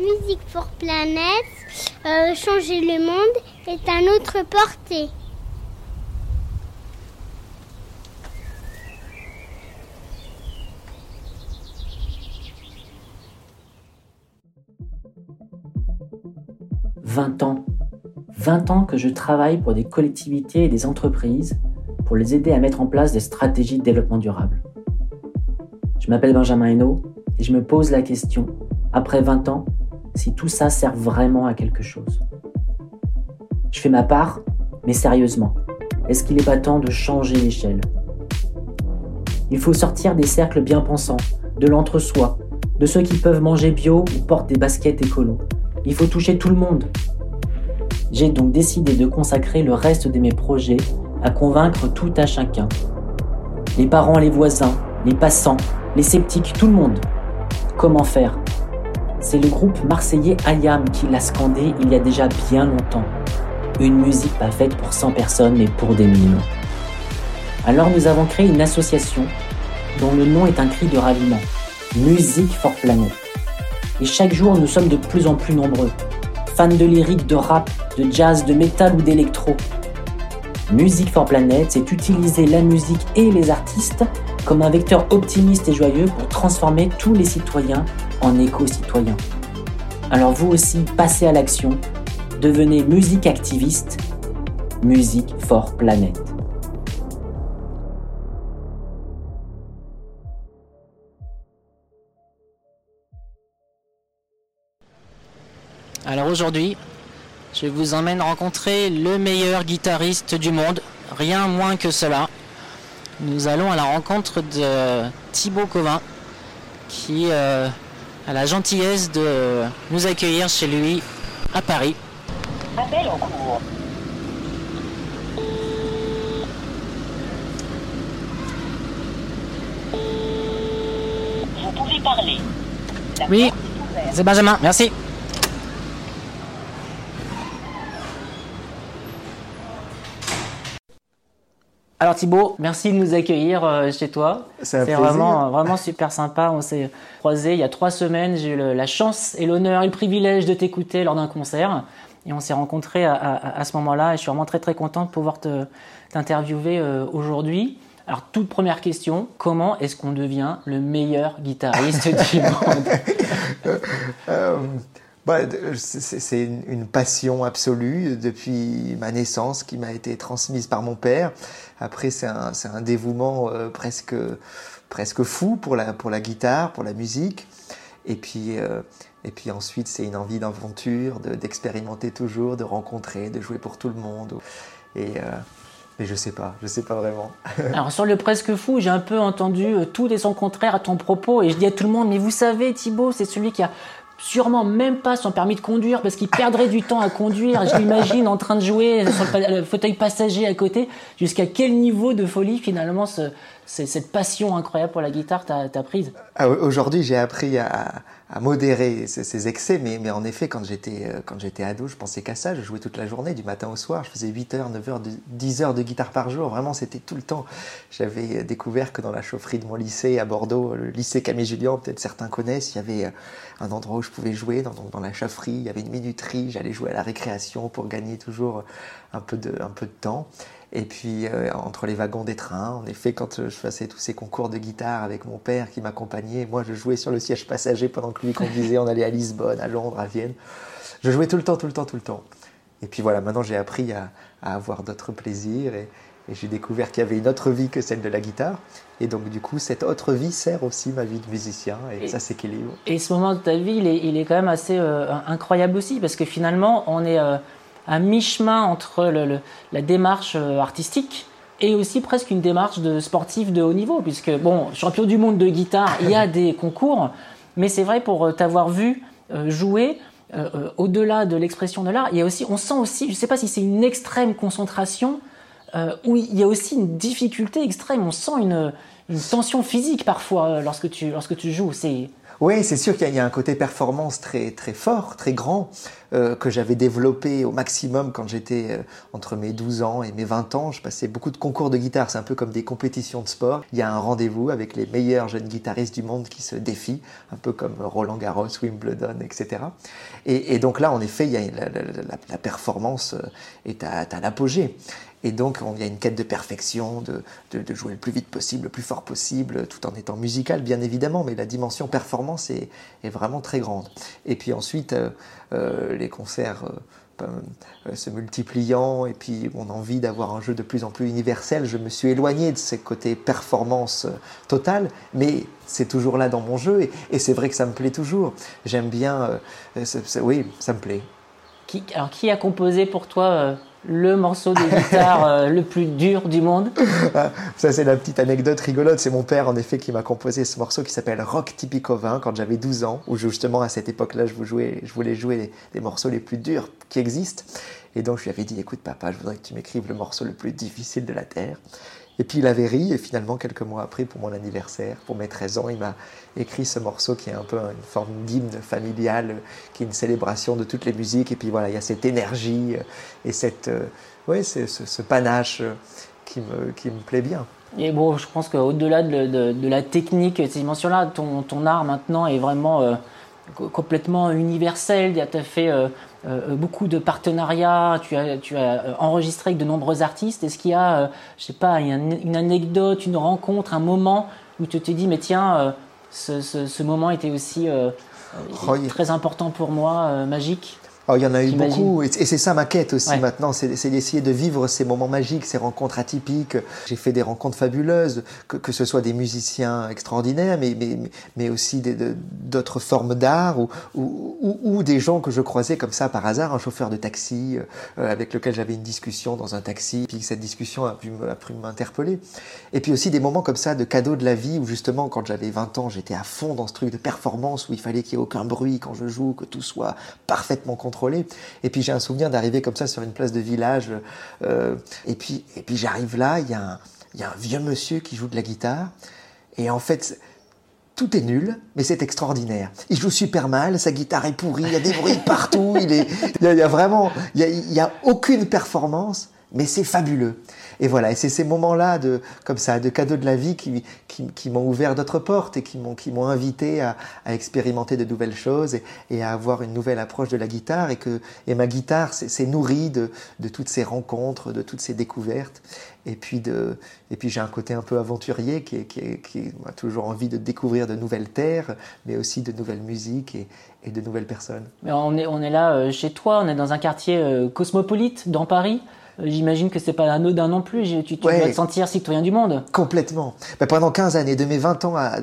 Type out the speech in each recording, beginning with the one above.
Music for Planet, euh, changer le monde est à notre portée. « 20 ans. 20 ans que je travaille pour des collectivités et des entreprises pour les aider à mettre en place des stratégies de développement durable. Je m'appelle Benjamin Hainaut et je me pose la question, après 20 ans, si tout ça sert vraiment à quelque chose. Je fais ma part, mais sérieusement, est-ce qu'il n'est pas temps de changer l'échelle? Il faut sortir des cercles bien pensants, de l'entre-soi, de ceux qui peuvent manger bio ou portent des baskets écolo. Il faut toucher tout le monde. J'ai donc décidé de consacrer le reste de mes projets à convaincre tout à chacun. Les parents, les voisins, les passants, les sceptiques, tout le monde. Comment faire? C'est le groupe marseillais Ayam qui l'a scandé il y a déjà bien longtemps. Une musique pas faite pour 100 personnes mais pour des millions. Alors nous avons créé une association dont le nom est un cri de raviment. Musique for Planet. Et chaque jour nous sommes de plus en plus nombreux. Fans de lyrique, de rap, de jazz, de métal ou d'électro. Music for Planet, c'est utiliser la musique et les artistes comme un vecteur optimiste et joyeux pour transformer tous les citoyens en éco-citoyens. Alors vous aussi, passez à l'action, devenez musique activiste, Music for Planet. Alors aujourd'hui, je vous emmène rencontrer le meilleur guitariste du monde, rien moins que cela. Nous allons à la rencontre de Thibaut Covin, qui euh, a la gentillesse de nous accueillir chez lui à Paris. Appel en cours. Vous pouvez parler. La Oui, c'est Benjamin, merci. Alors Thibaut, merci de nous accueillir euh, chez toi. C'est un plaisir. vraiment, vraiment super sympa. On s'est croisés il y a trois semaines. J'ai eu la chance et l'honneur et le privilège de t'écouter lors d'un concert. Et on s'est rencontrés à, à- à ce moment-là. Et je suis vraiment très très content de pouvoir te- t'interviewer euh, aujourd'hui. Alors toute première question, comment est-ce qu'on devient le meilleur guitariste du monde Euh, bah, c'est une, passion absolue depuis ma naissance qui m'a été transmise par mon père. Après, c'est un, dévouement euh, presque, fou pour la, guitare, pour la musique. Et puis, euh, et puis ensuite, c'est une envie d'aventure, de- d'expérimenter toujours, de rencontrer, de jouer pour tout le monde. Et, euh, mais je sais pas, je sais pas vraiment. Alors sur le presque fou, j'ai un peu entendu euh, tout et son contraire à ton propos et je dis à tout le monde, mais vous savez Thibaut, c'est celui qui a sûrement même pas son permis de conduire parce qu'il perdrait du temps à conduire. Je l'imagine en train de jouer sur le, fauteuil passager à côté. Jusqu'à quel niveau de folie finalement ce- cette passion incroyable pour la guitare t'a t'a prise Ah, Aujourd'hui, j'ai appris à, à modérer ces, excès, mais, mais en effet, quand j'étais euh, quand j'étais ado, je pensais qu'à ça. Je jouais toute la journée, du matin au soir. Je faisais 8 heures, 9 heures, de- 10 heures de guitare par jour. Vraiment, c'était tout le temps. J'avais découvert que dans la chaufferie de mon lycée à Bordeaux, le lycée Camille Julien, peut-être certains connaissent, il y avait euh, un endroit où je pouvais jouer, dans, dans la chaufferie. Il y avait une minuterie. J'allais jouer à la récréation pour gagner toujours un peu de, un peu de temps. Et puis, euh, entre les wagons des trains, en effet, quand euh, je faisais tous ces concours de guitare avec mon père qui m'accompagnait, moi, je jouais sur le siège passager pendant que lui conduisait. On allait à Lisbonne, à Londres, à Vienne. Je jouais tout le temps, tout le temps, tout le temps. Et puis voilà, maintenant, j'ai appris à, à avoir d'autres plaisirs et, et j'ai découvert qu'il y avait une autre vie que celle de la guitare. Et donc, du coup, cette autre vie sert aussi ma vie de musicien et, Et- ça s'équilibre. Et ce moment de ta vie, il est, il est quand même assez euh, incroyable aussi, parce que finalement, on est euh, à mi-chemin entre la démarche euh, artistique et aussi presque une démarche de sportif de haut niveau, puisque, bon, champion du monde de guitare, il y a des concours, mais c'est vrai pour euh, t'avoir vu euh, jouer, au-delà de l'expression de l'art, aussi, on sent aussi, je ne sais pas si c'est une extrême concentration, euh, où il y a aussi une difficulté extrême, on sent une, tension physique parfois lorsque tu, lorsque tu joues. Oui, c'est sûr qu'il y y a un côté performance très très fort, très grand. Euh, que j'avais développé au maximum quand j'étais euh, entre mes 12 ans et mes 20 ans. Je passais beaucoup de concours de guitare, c'est un peu comme des compétitions de sport. Il y a un rendez-vous avec les meilleurs jeunes guitaristes du monde qui se défient, un peu comme Roland Garros, Wimbledon, etc. Et, donc là, en effet, la, performance euh, est à, l'apogée. Et donc, il y a une quête de perfection, de, jouer le plus vite possible, le plus fort possible, tout en étant musical, bien évidemment, mais la dimension performance est, vraiment très grande. Et puis ensuite, les concerts euh, se multipliant, et puis mon envie d'avoir un jeu de plus en plus universel, je me suis éloigné de ce côté performance totale, mais c'est toujours là dans mon jeu, et, c'est vrai que ça me plaît toujours. J'aime bien, oui, ça me plaît. Alors, qui a composé pour toi le morceau de guitare euh, le plus dur du monde Ça, c'est la petite anecdote rigolote. C'est mon père, en effet, qui m'a composé ce morceau qui s'appelle Rock Typico 20 quand j'avais 12 ans, où justement, à cette époque-là, je, je, voulais jouer les, morceaux les plus durs qui existent. Et donc, je lui avais dit Écoute, papa, je voudrais que tu m'écrives le morceau le plus difficile de la Terre. Et puis il avait ri, et finalement, quelques mois après, pour mon anniversaire, pour mes 13 ans, il m'a écrit ce morceau qui est un peu une forme d'hymne familial, qui est une célébration de toutes les musiques. Et puis voilà, il y a cette énergie euh, et cette, euh, ouais, ce, panache euh, qui me, qui me plaît bien. Et bon, je pense qu'au-delà de, de, la technique, ces dimensions-là, ton, ton, art maintenant est vraiment complètement universel. Tu as fait euh, beaucoup de partenariats, tu as, tu as euh, enregistré avec de nombreux artistes. Est-ce qu'il y a, euh, je sais pas, une, anecdote, une rencontre, un moment où tu te dis, mais tiens, ce, ce, moment était aussi oh, très important pour moi, magique? Oh, il y en a eu beaucoup, et c'est ça ma quête aussi maintenant, c'est d'essayer de vivre ces moments magiques, ces rencontres atypiques. J'ai fait des rencontres fabuleuses, que, que, ce soit des musiciens extraordinaires, mais, mais, mais aussi d'autres formes d'art, ou, ou, ou, des gens que je croisais comme ça par hasard, un chauffeur de taxi euh, avec lequel j'avais une discussion dans un taxi, puis cette discussion a pu m'interpeller. Et puis aussi des moments comme ça de cadeaux de la vie, où justement quand j'avais 20 ans, j'étais à fond dans ce truc de performance, où il fallait qu'il n'y ait aucun bruit quand je joue, que tout soit parfaitement contrôlé et puis j'ai un souvenir d'arriver comme ça sur une place de village. Euh, et puis, et puis j'arrive là, il y, a un, vieux monsieur qui joue de la guitare. Et en fait, tout est nul, mais c'est extraordinaire. Il joue super mal, sa guitare est pourrie, il y a des bruits partout, il, est, y a, vraiment, il y a aucune performance, mais c'est fabuleux. Et voilà, et c'est ces moments-là de, comme ça, de cadeaux de la vie qui, qui, m'ont ouvert d'autres portes et qui m'ont, qui m'ont invité à, à, expérimenter de nouvelles choses et, à avoir une nouvelle approche de la guitare et que, et ma guitare s'est nourrie de, de toutes ces rencontres, de toutes ces découvertes. Et puis, de, et puis j'ai un côté un peu aventurier qui, qui, qui a toujours envie de découvrir de nouvelles terres, mais aussi de nouvelles musiques et, et de nouvelles personnes. On est, on est là euh, chez toi, on est dans un quartier euh, cosmopolite dans Paris. J'imagine que c'est pas anodin non plus. Tu, tu dois te sentir citoyen du monde. Complètement. Mais pendant 15 années, de mes 20 ans à,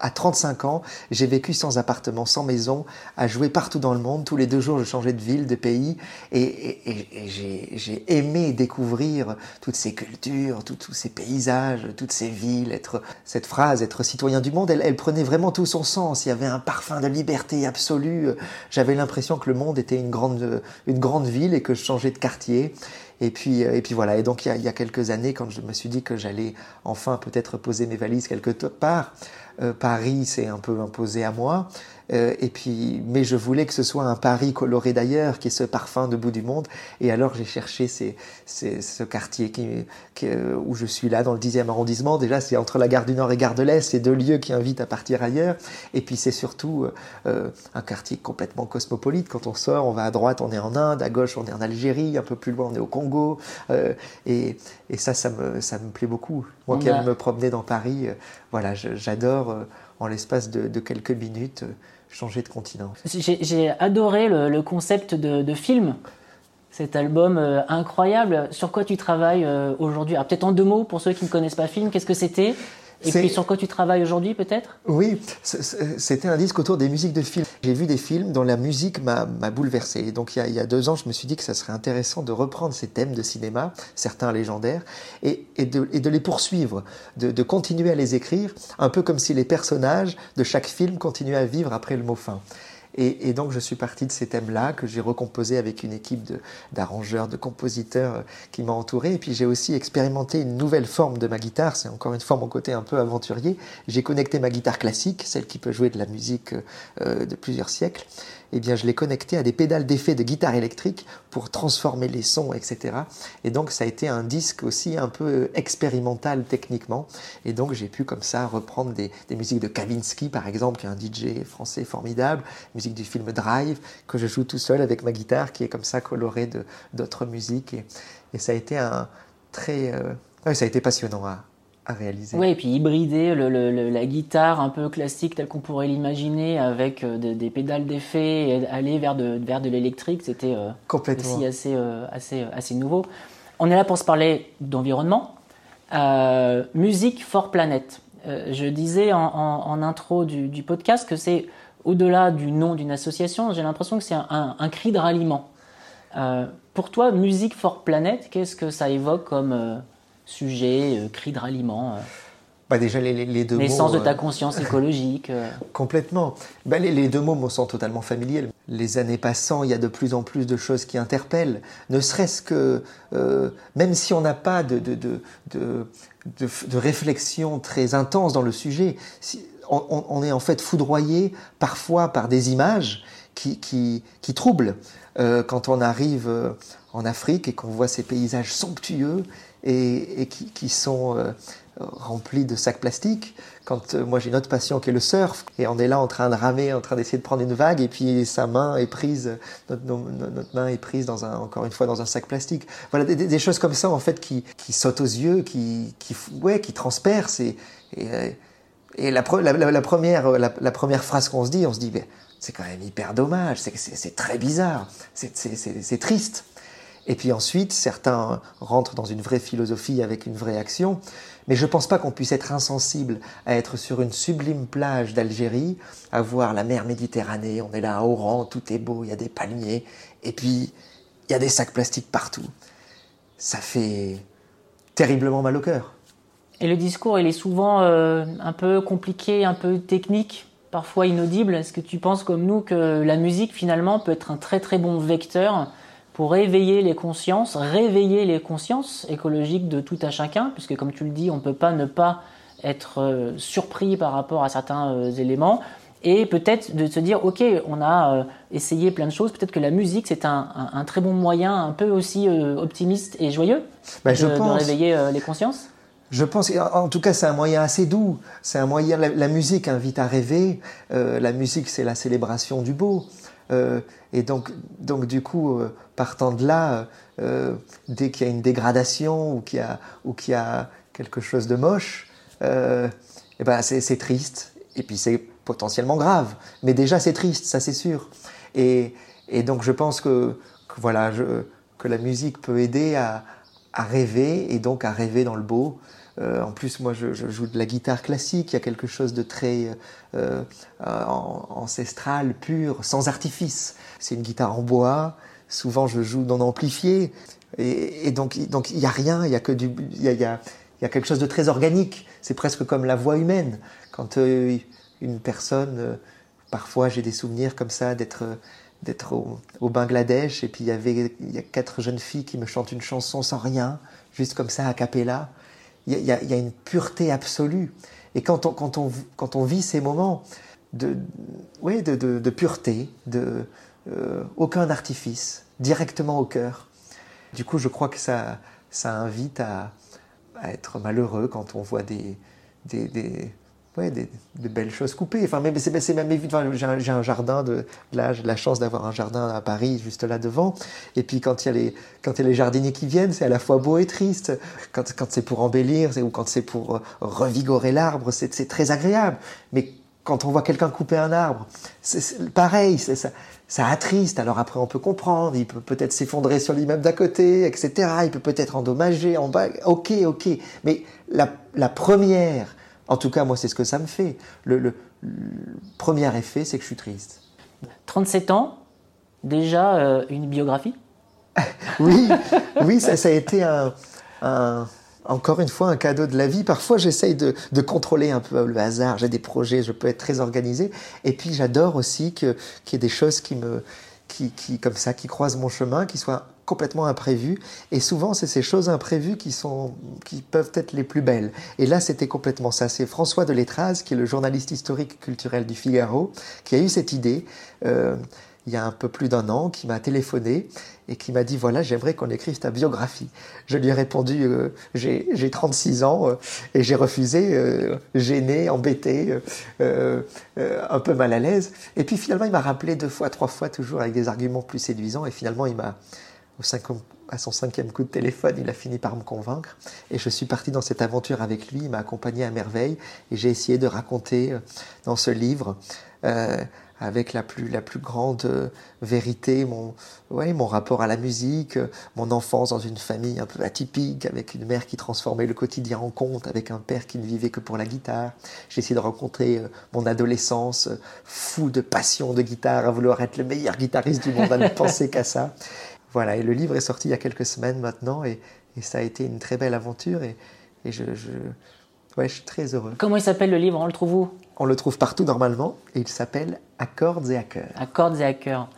à 35 ans, j'ai vécu sans appartement, sans maison, à jouer partout dans le monde. Tous les deux jours, je changeais de ville, de pays. Et, et, et j'ai aimé découvrir toutes ces cultures, tous ces paysages, toutes ces villes. Être, cette phrase, être citoyen du monde, elle, elle prenait vraiment tout son sens. Il y avait un parfum de liberté absolue. J'avais l'impression que le monde était une grande, une grande ville et que je changeais de quartier. Et puis, euh, et puis voilà. Et donc, il y, a, quelques années, quand je me suis dit que j'allais enfin peut-être poser mes valises quelque part, euh, Paris s'est un peu imposé à moi. Euh, et puis, mais je voulais que ce soit un Paris coloré d'ailleurs, qui est ce parfum de bout du monde. Et alors j'ai cherché ces, ces, ce quartier qui, qui, euh, où je suis là, dans le 10e arrondissement. Déjà, c'est entre la gare du Nord et gare de l'Est, c'est deux lieux qui invitent à partir ailleurs. Et puis c'est surtout euh, un quartier complètement cosmopolite. Quand on sort, on va à droite, on est en Inde, à gauche, on est en Algérie, un peu plus loin, on est au Congo. et, et ça, ça me, ça me plaît beaucoup. Moi qui aime me promener dans Paris, voilà, j'adore en l'espace de, de quelques minutes changer de continent. J'ai adoré le, concept de, film, cet album euh, incroyable. Sur quoi tu travailles euh, aujourd'hui? Peut-être en deux mots pour ceux qui ne connaissent pas film, qu'est-ce que c'était? Et puis sur quoi tu travailles aujourd'hui peut-être? Oui, c'était un disque autour des musiques de films. J'ai vu des films dont la musique m'a bouleversé. donc il y, a, deux ans, je me suis dit que ça serait intéressant de reprendre ces thèmes de cinéma, certains légendaires, et, de, et de, les poursuivre, de, de, continuer à les écrire, un peu comme si les personnages de chaque film continuaient à vivre après le mot fin. Et, donc je suis parti de ces thèmes-là que j'ai recomposés avec une équipe d'arrangeurs, de, compositeurs euh, qui m'a entouré. Et puis j'ai aussi expérimenté une nouvelle forme de ma guitare. C'est encore une fois mon côté un peu aventurier. J'ai connecté ma guitare classique, celle qui peut jouer de la musique euh, de plusieurs siècles. Eh bien, je l'ai connecté à des pédales d'effet de guitare électrique pour transformer les sons, etc. Et donc, ça a été un disque aussi un peu expérimental techniquement. Et donc, j'ai pu comme ça reprendre des, musiques de Kavinsky, par exemple, qui est un DJ français formidable, musique du film Drive, que je joue tout seul avec ma guitare, qui est comme ça colorée d'autres musiques. Et, ça a été un très, euh, ça a été passionnant à réaliser. Oui, et puis hybrider le, le, la guitare un peu classique telle qu'on pourrait l'imaginer avec euh, de, des pédales d'effet et aller vers de, vers de l'électrique, c'était euh, aussi assez, euh, assez, assez nouveau. On est là pour se parler d'environnement. Euh, musique for Planet. je disais en, en, en intro du, du, podcast que c'est au-delà du nom d'une association, j'ai l'impression que c'est un, un, un, cri de ralliement. pour toi, Musique for Planet, qu'est-ce que ça évoque comme sujet, euh, cri de ralliement euh. bah déjà, les, les, deux Naissance mots, de ta conscience écologique. Euh. Complètement. Bah les, les, deux mots me sont totalement familiers. Les années passant, il y a de plus en plus de choses qui interpellent. Ne serait-ce que, euh, même si on n'a pas de, de, de, de, de réflexion très intense dans le sujet, si, on, on, est en fait foudroyé parfois par des images qui, qui, qui troublent. Euh, quand on arrive en Afrique et qu'on voit ces paysages somptueux et, qui, sont euh, remplis de sacs plastiques. Quand euh, moi j'ai une autre passion qui est le surf et on est là en train de ramer, en train d'essayer de prendre une vague et puis sa main est prise, notre, notre main est prise dans un, encore une fois dans un sac plastique. Voilà des, choses comme ça en fait qui, qui sautent aux yeux, qui, ouais, qui transpercent et, et la, la, première la première phrase qu'on se dit, on se dit c'est quand même hyper dommage, c'est très bizarre, c'est triste. Et puis ensuite, certains rentrent dans une vraie philosophie avec une vraie action. Mais je ne pense pas qu'on puisse être insensible à être sur une sublime plage d'Algérie, à voir la mer Méditerranée, on est là à Oran, tout est beau, il y a des palmiers, et puis il y a des sacs plastiques partout. Ça fait terriblement mal au cœur. Et le discours, il est souvent euh, un peu compliqué, un peu technique, parfois inaudible. Est-ce que tu penses comme nous que la musique, finalement, peut être un très très bon vecteur pour réveiller les consciences, réveiller les consciences écologiques de tout à chacun, puisque comme tu le dis, on ne peut pas ne pas être euh, surpris par rapport à certains euh, éléments, et peut-être de se dire, ok, on a euh, essayé plein de choses, peut-être que la musique, c'est un, un, un, très bon moyen, un peu aussi optimiste et joyeux, ben, je de, pense... de réveiller les consciences? Je pense, en tout cas, c'est un moyen assez doux. C'est un moyen. La, la, musique invite à rêver. Euh, la musique, c'est la célébration du beau. Euh, et donc, donc, du coup, euh, partant de là, euh, dès qu'il y a une dégradation ou qu'il y a, ou qu'il y a quelque chose de moche, et ben c'est triste. Et puis c'est potentiellement grave. Mais déjà, c'est triste, ça c'est sûr. Et, et, donc, je pense que, voilà, que la musique peut aider à, rêver et donc à rêver dans le beau. Euh, en plus, moi, je, joue de la guitare classique. Il y a quelque chose de très euh, ancestral, pur, sans artifice. C'est une guitare en bois. Souvent, je joue non amplifié. Et, donc, il n'y a rien. Il y a que du, il y a, quelque chose de très organique. C'est presque comme la voix humaine. Quand euh, une personne, euh, parfois, j'ai des souvenirs comme ça d'être au, Bangladesh et puis il y avait il y a quatre jeunes filles qui me chantent une chanson sans rien, juste comme ça a cappella il y, a, une pureté absolue. Et quand on, quand on, quand on vit ces moments de, de, de, pureté, de, euh, aucun artifice, directement au cœur, du coup, je crois que ça, ça invite à, à être malheureux quand on voit des, des, ouais, des, de belles choses coupées. Enfin, même, c'est, même évident. J'ai, un, jardin de, là, j'ai la chance d'avoir un jardin à Paris, juste là devant. Et puis, quand il y a les, quand il y a les jardiniers qui viennent, c'est à la fois beau et triste. Quand, quand c'est pour embellir, ou quand c'est pour revigorer l'arbre, c'est, c'est très agréable. Mais quand on voit quelqu'un couper un arbre, c'est pareil, c'est ça. Ça attriste, alors après on peut comprendre, il peut peut-être s'effondrer sur l'immeuble d'à côté, etc. Il peut peut-être endommager en bas. Ok, ok. Mais la, la première, en tout cas, moi, c'est ce que ça me fait. Le, le, le premier effet, c'est que je suis triste. 37 ans, déjà euh, une biographie? Oui, oui ça, ça, a été un, un, encore une fois un cadeau de la vie. Parfois, j'essaye de, de, contrôler un peu le hasard. J'ai des projets, je peux être très organisé. Et puis, j'adore aussi qu'il qu y ait des choses qui me, qui, qui, comme ça, qui croisent mon chemin, qui soient complètement imprévues. Et souvent, c'est ces choses imprévues qui, sont, qui peuvent être les plus belles. Et là, c'était complètement ça. C'est François de qui est le journaliste historique culturel du Figaro, qui a eu cette idée. Euh, il y a un peu plus d'un an, qui m'a téléphoné et qui m'a dit voilà, j'aimerais qu'on écrive ta biographie. Je lui ai répondu euh, j'ai 36 ans euh, et j'ai refusé, gêné, embêté, un peu mal à l'aise. Et puis finalement, il m'a rappelé deux fois, trois fois, toujours avec des arguments plus séduisants. Et finalement, il m'a, à son cinquième coup de téléphone, il a fini par me convaincre. Et je suis parti dans cette aventure avec lui. Il m'a accompagné à merveille. Et j'ai essayé de raconter dans ce livre avec la plus, la plus grande euh, vérité, mon, ouais, mon rapport à la musique, euh, mon enfance dans une famille un peu atypique, avec une mère qui transformait le quotidien en conte, avec un père qui ne vivait que pour la guitare. J'ai essayé de rencontrer euh, mon adolescence, fou de passion de guitare, à vouloir être le meilleur guitariste du monde, à ne penser qu'à ça. Voilà, et le livre est sorti il y a quelques semaines maintenant, et, et ça a été une très belle aventure, et, et je, je, ouais, je suis très heureux. Comment il s'appelle le livre? On le trouve où? On le trouve partout normalement et il s'appelle Accords et Hackers. Accords et Hackers.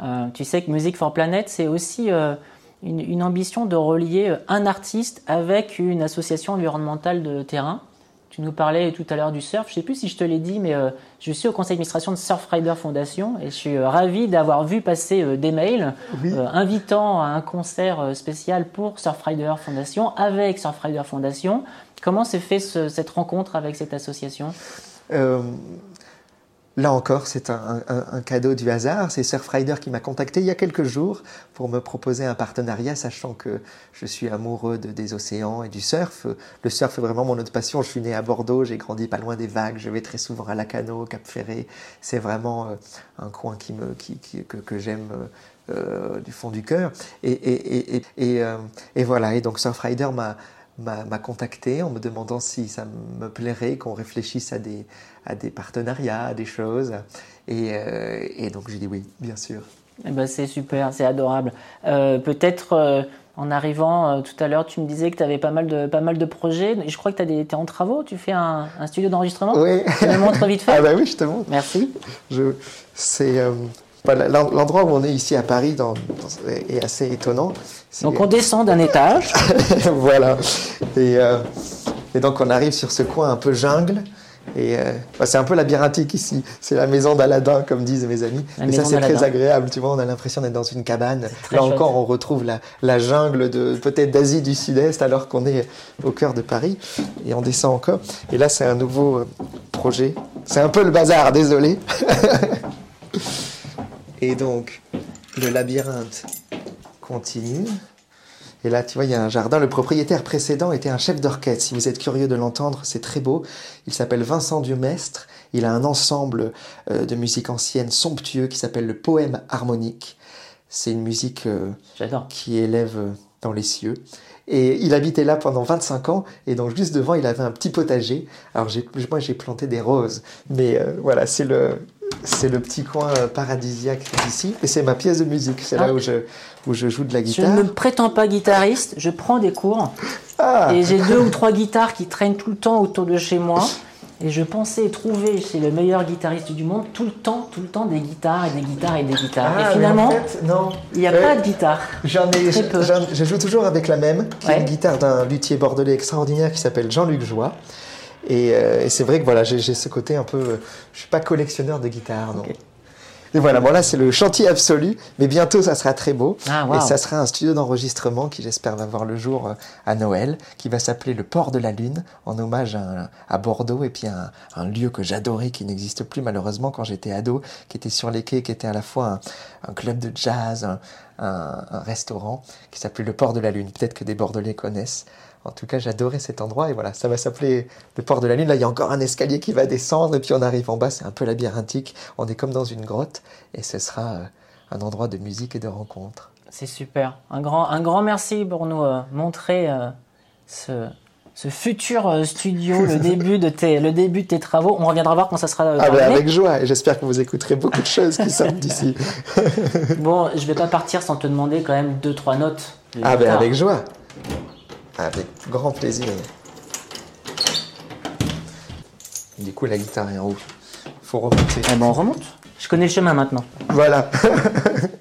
Euh, tu sais que Music for Planet, c'est aussi euh, une, ambition de relier euh, un artiste avec une association environnementale de terrain. Tu nous parlais tout à l'heure du surf. Je ne sais plus si je te l'ai dit, mais je suis au conseil d'administration de Surfrider Foundation et je suis ravi d'avoir vu passer des mails invitant à un concert spécial pour Surfrider Foundation avec Surfrider Foundation. Comment s'est fait cette rencontre avec cette association? Euh, là encore, c'est un, cadeau du hasard. C'est Surfrider qui m'a contacté il y a quelques jours pour me proposer un partenariat, sachant que je suis amoureux des océans et du surf. Le surf est vraiment mon autre passion. Je suis né à Bordeaux, j'ai grandi pas loin des vagues, je vais très souvent à Lacano, Cap Ferré. C'est vraiment euh, un coin que, j'aime. Euh, du fond du cœur. Et, et, voilà, et donc Surfrider m'a m'a contacté en me demandant si ça me plairait qu'on réfléchisse à des, à des partenariats, à des choses. Et, euh, et donc j'ai dit oui, bien sûr. Eh ben c'est super, c'est adorable. Euh, peut-être euh, en arrivant tout à l'heure, tu me disais que tu avais pas mal, de, pas mal de projets. Je crois que tu es en travaux, tu fais un, un studio d'enregistrement? Oui. Tu me montres vite fait? Ah bah oui, je te montre. Merci. C'est L'endroit où on est ici à Paris est assez étonnant. Donc on descend d'un étage. voilà. Euh, et, donc on arrive sur ce coin un peu jungle. Et euh, bah, c'est un peu labyrinthique ici. C'est la maison d'Aladin, comme disent mes amis. et ça, c'est très agréable. Tu vois, on a l'impression d'être dans une cabane. Là encore, on retrouve la, la jungle de peut-être d'Asie du Sud-Est, alors qu'on est au cœur de Paris. Et on descend encore. Et là, c'est un nouveau euh, projet. C'est un peu le bazar, désolé. Et donc, le labyrinthe continue. Et là, tu vois, il y a un jardin. Le propriétaire précédent était un chef d'orchestre. Si vous êtes curieux de l'entendre, c'est très beau. Il s'appelle Vincent Dumestre. Il a un ensemble euh, de musique ancienne somptueux qui s'appelle le poème harmonique. C'est une musique euh, qui élève euh, dans les cieux. Et il habitait là pendant 25 ans, et donc juste devant, il avait un petit potager. Alors moi, j'ai planté des roses, mais voilà, c'est le, c'est le petit coin euh, paradisiaque ici, et c'est ma pièce de musique. C'est là ah. où je, où je joue de la guitare. Je ne me prétends pas guitariste, je prends des cours. Ah. Et j'ai deux ou trois guitares qui traînent tout le temps autour de chez moi. Et je pensais trouver chez le meilleur guitariste du monde tout le temps, tout le temps des guitares et des guitares et des guitares. et ah, finalement, non. il n'y a pas de guitare. J'en ai, je, joue toujours avec la même, qui est une guitare d'un luthier bordelais extraordinaire qui s'appelle Jean-Luc Joie. Euh, et, c'est vrai que voilà, j'ai ce côté un peu. Je suis pas collectionneur de guitare, non. Et voilà, bon là c'est le chantier absolu, mais bientôt ça sera très beau. Ah, et ça sera un studio d'enregistrement qui j'espère va voir le jour euh, à Noël, qui va s'appeler le Port de la Lune, en hommage à, Bordeaux, et puis un, un lieu que j'adorais, qui n'existe plus malheureusement quand j'étais ado, qui était sur les quais, qui était à la fois un, club de jazz, un, un restaurant, qui s'appelait le Port de la Lune. Peut-être que des Bordelais connaissent. En tout cas, j'adorais cet endroit et voilà, ça va s'appeler le port de la Lune. Là, il y a encore un escalier qui va descendre et puis on arrive en bas, c'est un peu labyrinthique. On est comme dans une grotte et ce sera euh, un endroit de musique et de rencontre. C'est super. Un grand, un grand merci pour nous euh, montrer euh, ce, ce, futur studio, le début, de tes, le début de tes travaux. On reviendra voir quand ça sera ah ben avec joie et j'espère que vous écouterez beaucoup de choses qui sortent d'ici. bon, je vais pas partir sans te demander quand même deux, trois notes. Ah ben avec joie. Avec grand plaisir. Du coup, la guitare est en haut. Faut remonter. Eh ben, on remonte. Je connais le chemin maintenant. Voilà.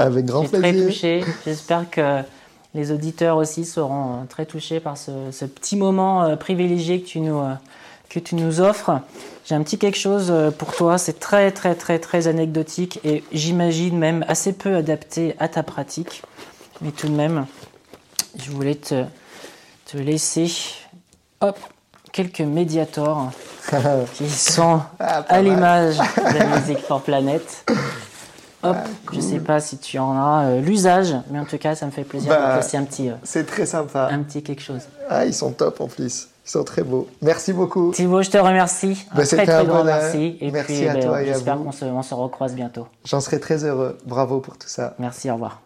Avec grand suis très plaisir. touché. J'espère que les auditeurs aussi seront euh, très touchés par ce, ce petit moment euh, privilégié que tu nous, euh, que tu nous offres. J'ai un petit quelque chose pour toi. C'est très, très, très, très anecdotique et j'imagine même assez peu adapté à ta pratique. Mais tout de même, je voulais te, te laisser hop, quelques médiators qui sont Ah, à l'image de la musique pour Planète. Hop, je sais pas si tu en as euh, l'usage, mais en tout cas, ça me fait plaisir Bah, de placer un petit, euh, C'est très sympa. un petit quelque chose. Ah, ils sont top en plus. Ils sont très beaux. Merci beaucoup. Thibaut, je te remercie. Un Bah, très c'était très un grand merci. Et Merci puis, à ben, toi et à j'espère qu'on se, on se recroise bientôt. J'en serai très heureux. Bravo pour tout ça. Merci, au revoir.